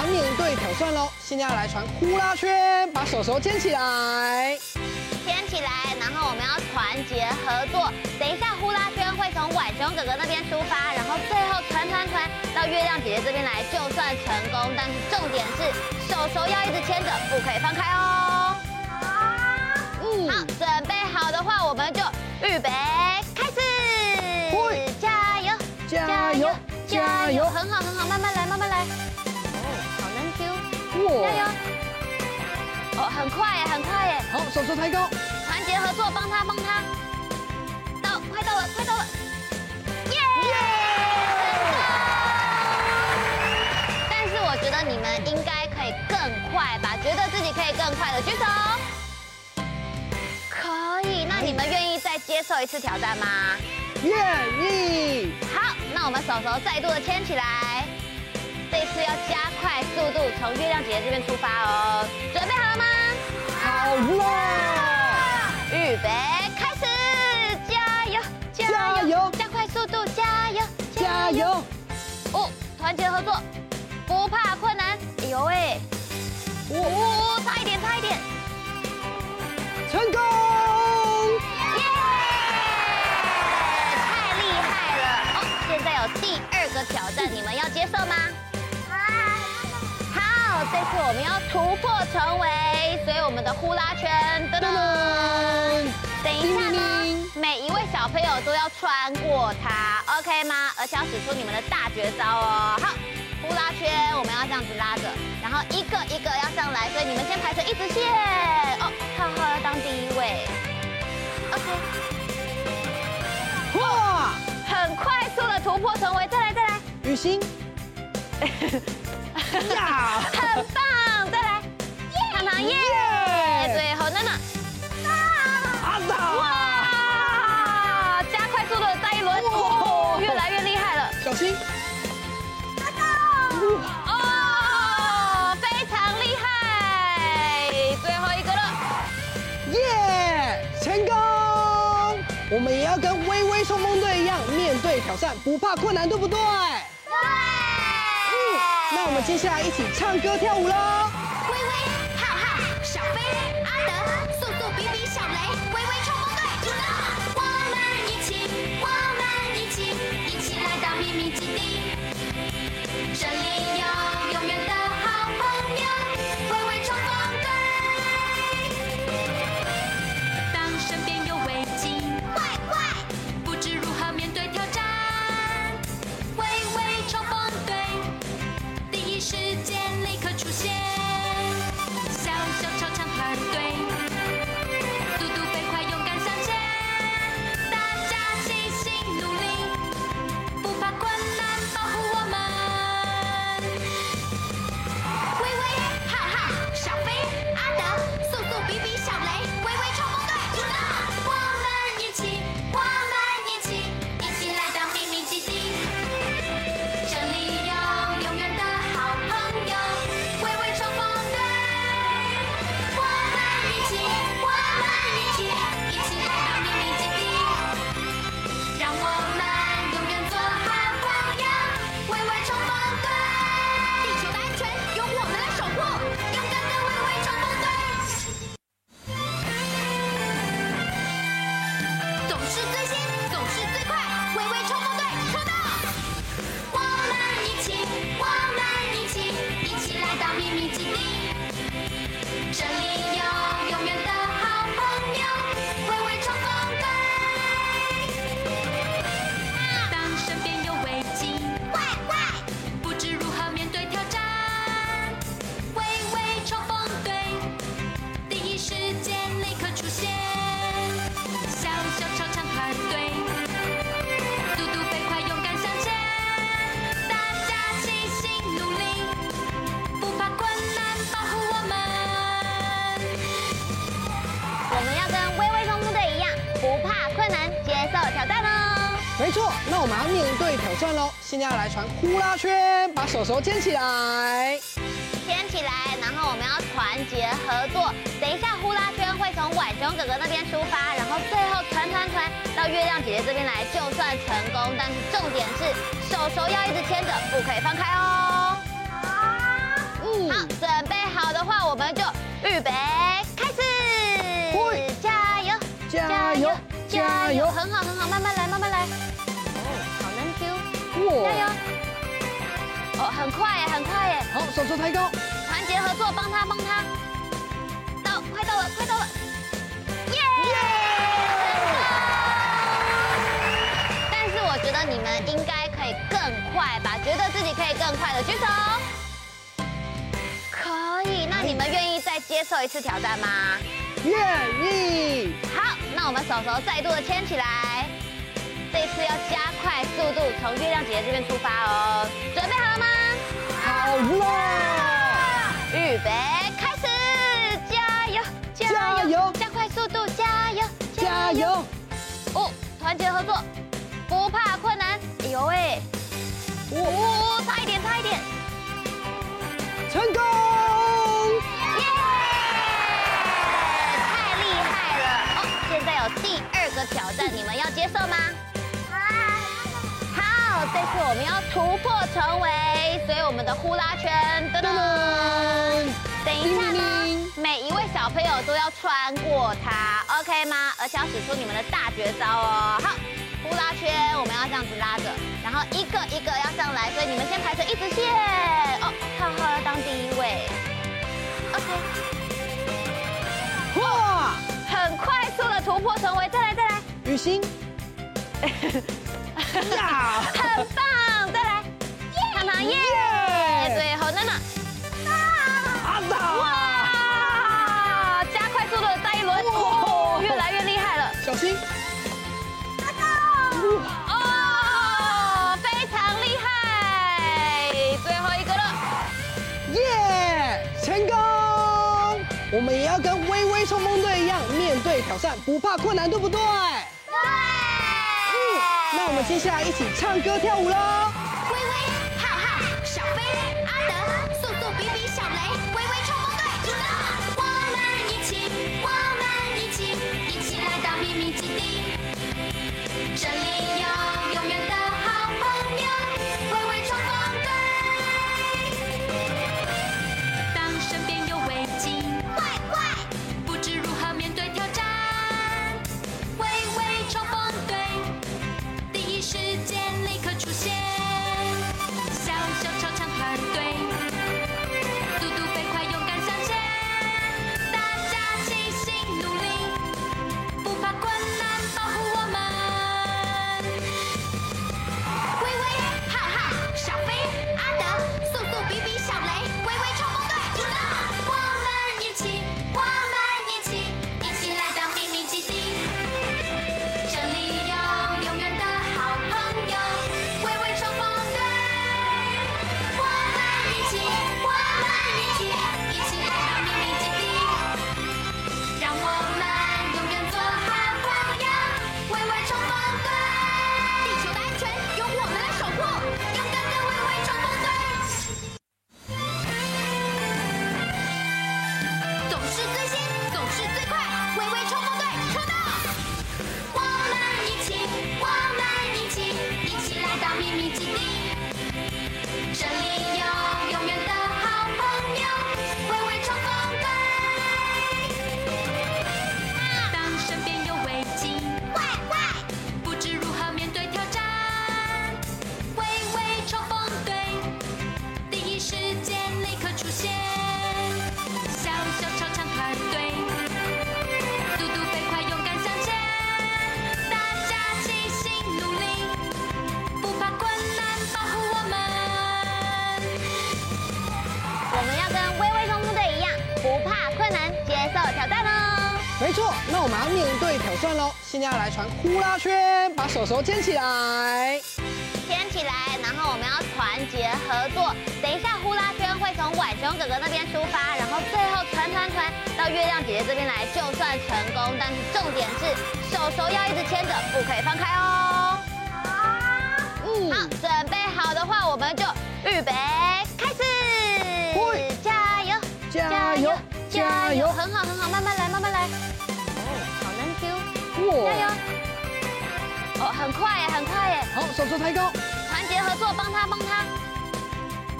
错，那我们要面对挑战喽。现在要来传呼啦圈，把手手牵起来，牵起来，然后我们要团结合作。等一下呼啦圈会从晚熊哥哥那边出发，然后最后传传传到月亮姐姐这边来，就算成功。但是重点是手手要一直牵着，不可以放开哦。很快耶，很快耶。好，手手抬高，团结合作，帮他，帮他。到，快到了，快到了。耶！成功！但是我觉得你们应该可以更快吧？觉得自己可以更快的举手。可以，那你们愿意再接受一次挑战吗？愿意。好，那我们手手再度的牵起来，这次要加快速度，从月亮姐姐这边出发哦。准备好了吗？预备，开始！加油，加油，加快速度，加油，加油！哦，团结合作，不怕困难。哎呦喂！哦，差一点，差一点，成功！耶！太厉害了！哦，现在有第二个挑战，你们要接受吗？好，这次我们要突破重围，所以我们的呼啦圈，噔噔，等一下呢，每一位小朋友都要穿过它，OK 吗？而且要使出你们的大绝招哦。好，呼啦圈我们要这样子拉着，然后一个一个要上来，所以你们先排成一直线。哦，浩浩要当第一位，OK。哇很快速的突破重围，再来再来，雨欣，呀，很棒，再来，糖糖耶，最后娜娜，啊，哇，加快速度再一轮，哦，越来越厉害了，小心，哦，非常厉害，最后一个了，耶，成功，我们也要跟微微冲锋队一样。面对挑战不怕困难，对不对？那我们接下来一起唱歌跳舞喽。错，那我们要面对挑战喽。现在要来传呼啦圈，把手手牵起来，牵起来，然后我们要团结合作。等一下呼啦圈会从晚熊哥哥那边出发，然后最后传传传到月亮姐姐这边来，就算成功。但是重点是手手要一直牵着，不可以放开哦。好。嗯，好，准备好的话，我们就预备很快耶，很快耶。好，手手抬高，团结合作，帮他，帮他。到，快到了，快到了。耶！但是我觉得你们应该可以更快吧？觉得自己可以更快的举手。可以，那你们愿意再接受一次挑战吗？愿意。好，那我们手手再度的牵起来，这次要加快速度，从月亮姐姐这边出发哦。准备好了吗？好了。预备，开始！加油！加油！加快速度！加油！加油！哦，团结合作，不怕困难。哎呦喂！哦，差一点，差一点。成功！耶！太厉害了！哦，现在有第二个挑战，你们要接受吗？我们要突破重围，所以我们的呼啦圈，噔噔，等一下呢，每一位小朋友都要穿过它，OK 吗？而且要使出你们的大绝招哦。好，呼啦圈我们要这样子拉着，然后一个一个要上来，所以你们先排成一直线。哦，浩浩要当第一位，OK。哇很快速的突破重围，再来再来，雨欣，呀，很棒，再来，糖糖耶，最后娜娜，啊，哇，加快速度再一轮，越来越厉害了，小心，哦，非常厉害，最后一个了，耶，成功，我们也要跟微微冲锋队一样。面对挑战不怕困难，对不对？那我们接下来一起唱歌跳舞喽。没错，那我们要面对挑战喽！现在要来传呼啦圈，把手手牵起来，牵起来，然后我们要团结合作。等一下呼啦圈会从浣熊哥哥那边出发，然后最后传传传到月亮姐姐这边来，就算成功。但是重点是手手要一直牵着，不可以放开哦。手手抬高，团结合作帮他帮他。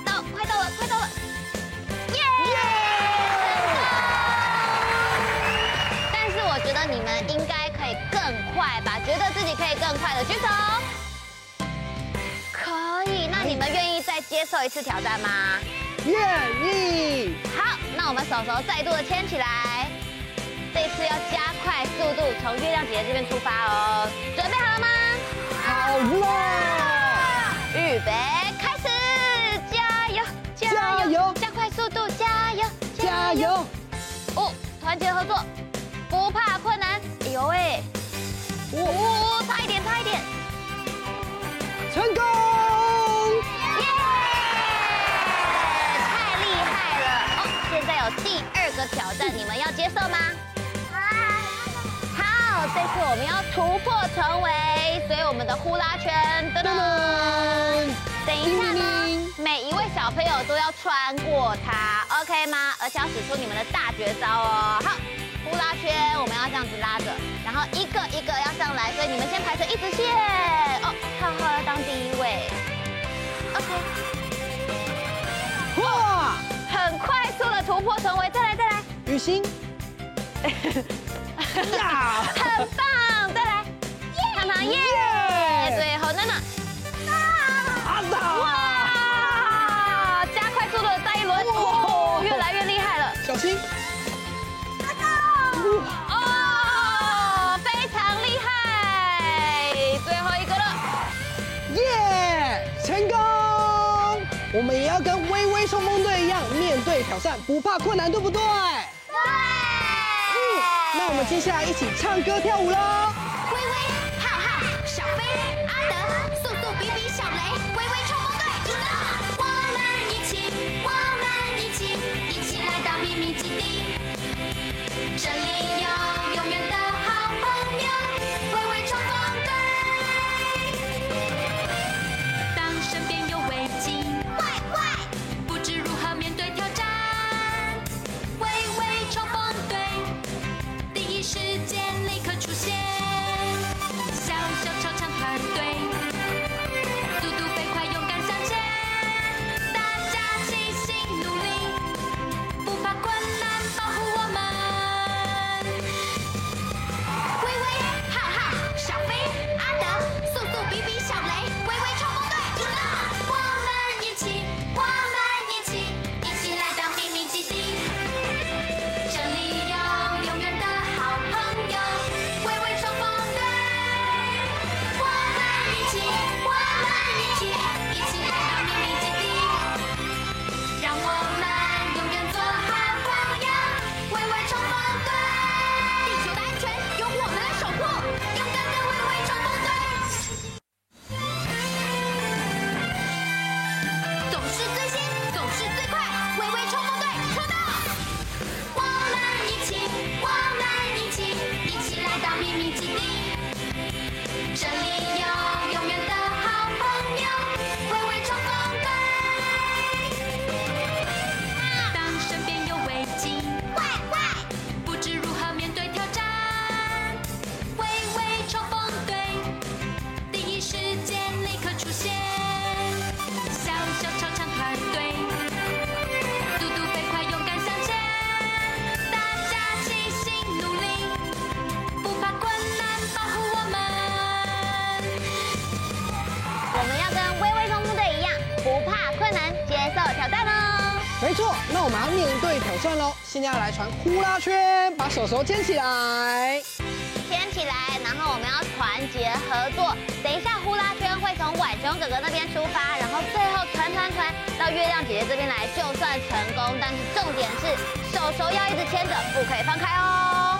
到，快到了快到了。耶耶。但是我觉得你们应该可以更快吧，觉得自己可以更快的举手。可以，那你们愿意再接受一次挑战吗？愿意。好，那我们手手再度的牵起来。这次要加快速度，从月亮姐姐这边出发哦。准备好了吗？好了。预备，开始！加油！加油！加快速度！加油！加油！哦，团结合作，不怕困难。哎呦喂！哦，差一点，差一点。成功！耶！太厉害了！哦，现在有第二个挑战，你们要接受吗？好，这次我们要突破重围，所以我们的呼啦圈，噔噔。等一下呢，每一位小朋友都要穿过它，OK 吗？而且要使出你们的大绝招哦。好，呼啦圈我们要这样子拉着，然后一个一个要上来，所以你们先排成一直线。哦，浩浩要当第一位，OK。哇，很快速的突破重围，再来再来，雨欣。呀，很棒！再来，糖糖耶！最后娜娜，阿达，哇！加快速度的再一轮，哦，越来越厉害了。小心，阿达，哦，非常厉害！最后一个了，耶，成功！我们也要跟微微冲锋队一样，面对挑战不怕困难，对不对？我们接下来一起唱歌跳舞喽！我们要面对挑战喽！现在要来传呼啦圈，把手手牵起来，牵起来，然后我们要团结合作。等一下，呼啦圈会从晚熊哥哥那边出发，然后最后传传传到月亮姐姐这边来，就算成功。但是重点是手手要一直牵着，不可以放开哦。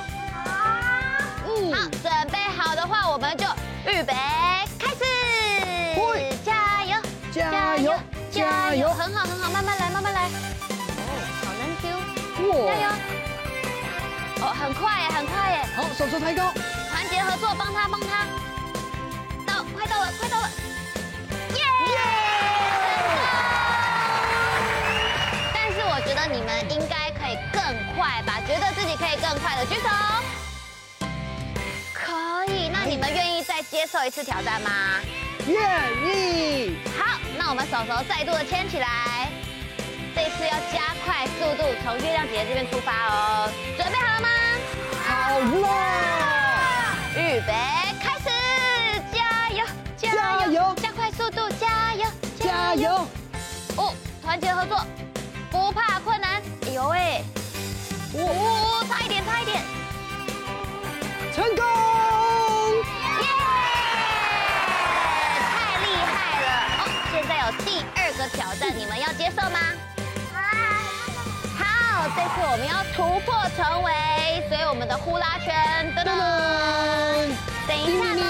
加油！哦，很快耶，很快耶。好，手手抬高，团结合作，帮他帮他，到，快到了，快到了，耶！但是我觉得你们应该可以更快吧？觉得自己可以更快的举手。可以，那你们愿意再接受一次挑战吗？愿意。好，那我们手手再度的牵起来，这次要加快速度，从月亮姐姐这边出发哦。准备好了吗？好了。预备开始！加油，加油，加油！加油哦，团结合作，不怕困难。哎呦喂，哦，差一点，差一点，成功！耶！太厉害了！哦，现在有第二个挑战，你们要接受吗？好，这次我们要突破重围，所以我们的呼啦圈，噔噔，等一下呢，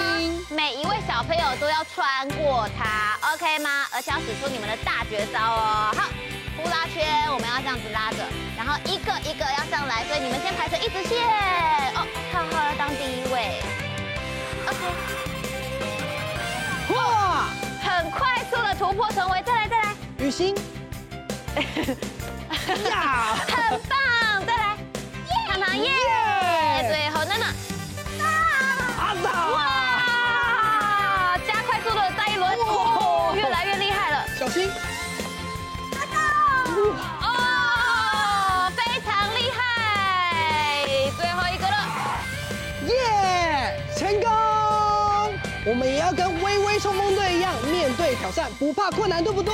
每一位小朋友都要穿过它，OK 吗？而且要使出你们的大绝招哦。好，呼啦圈我们要这样子拉着，然后一个一个要上来，所以你们先排成一直线。哦，浩浩要当第一位，OK。哇，很快速的突破重围，再来再来，雨欣。很棒！再来，糖糖耶！最后娜娜，阿达，哇！加快速度再一轮，哦，越来越厉害了。小心，阿达，哦，非常厉害！最后一个了，耶，成功！我们也要跟微微冲锋队一样，面对挑战不怕困难，对不对？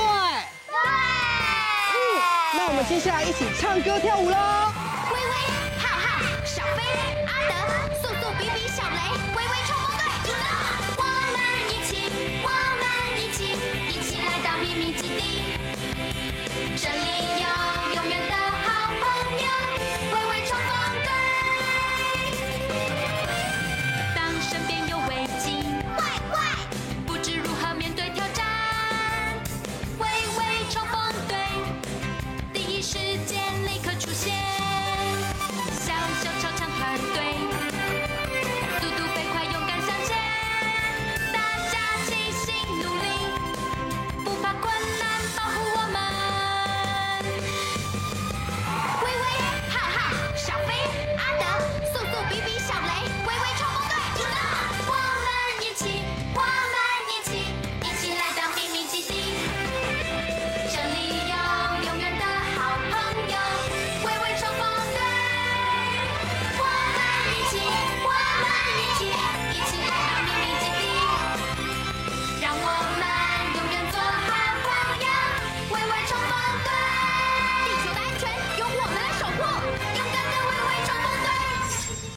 接下来一起唱歌跳舞喽！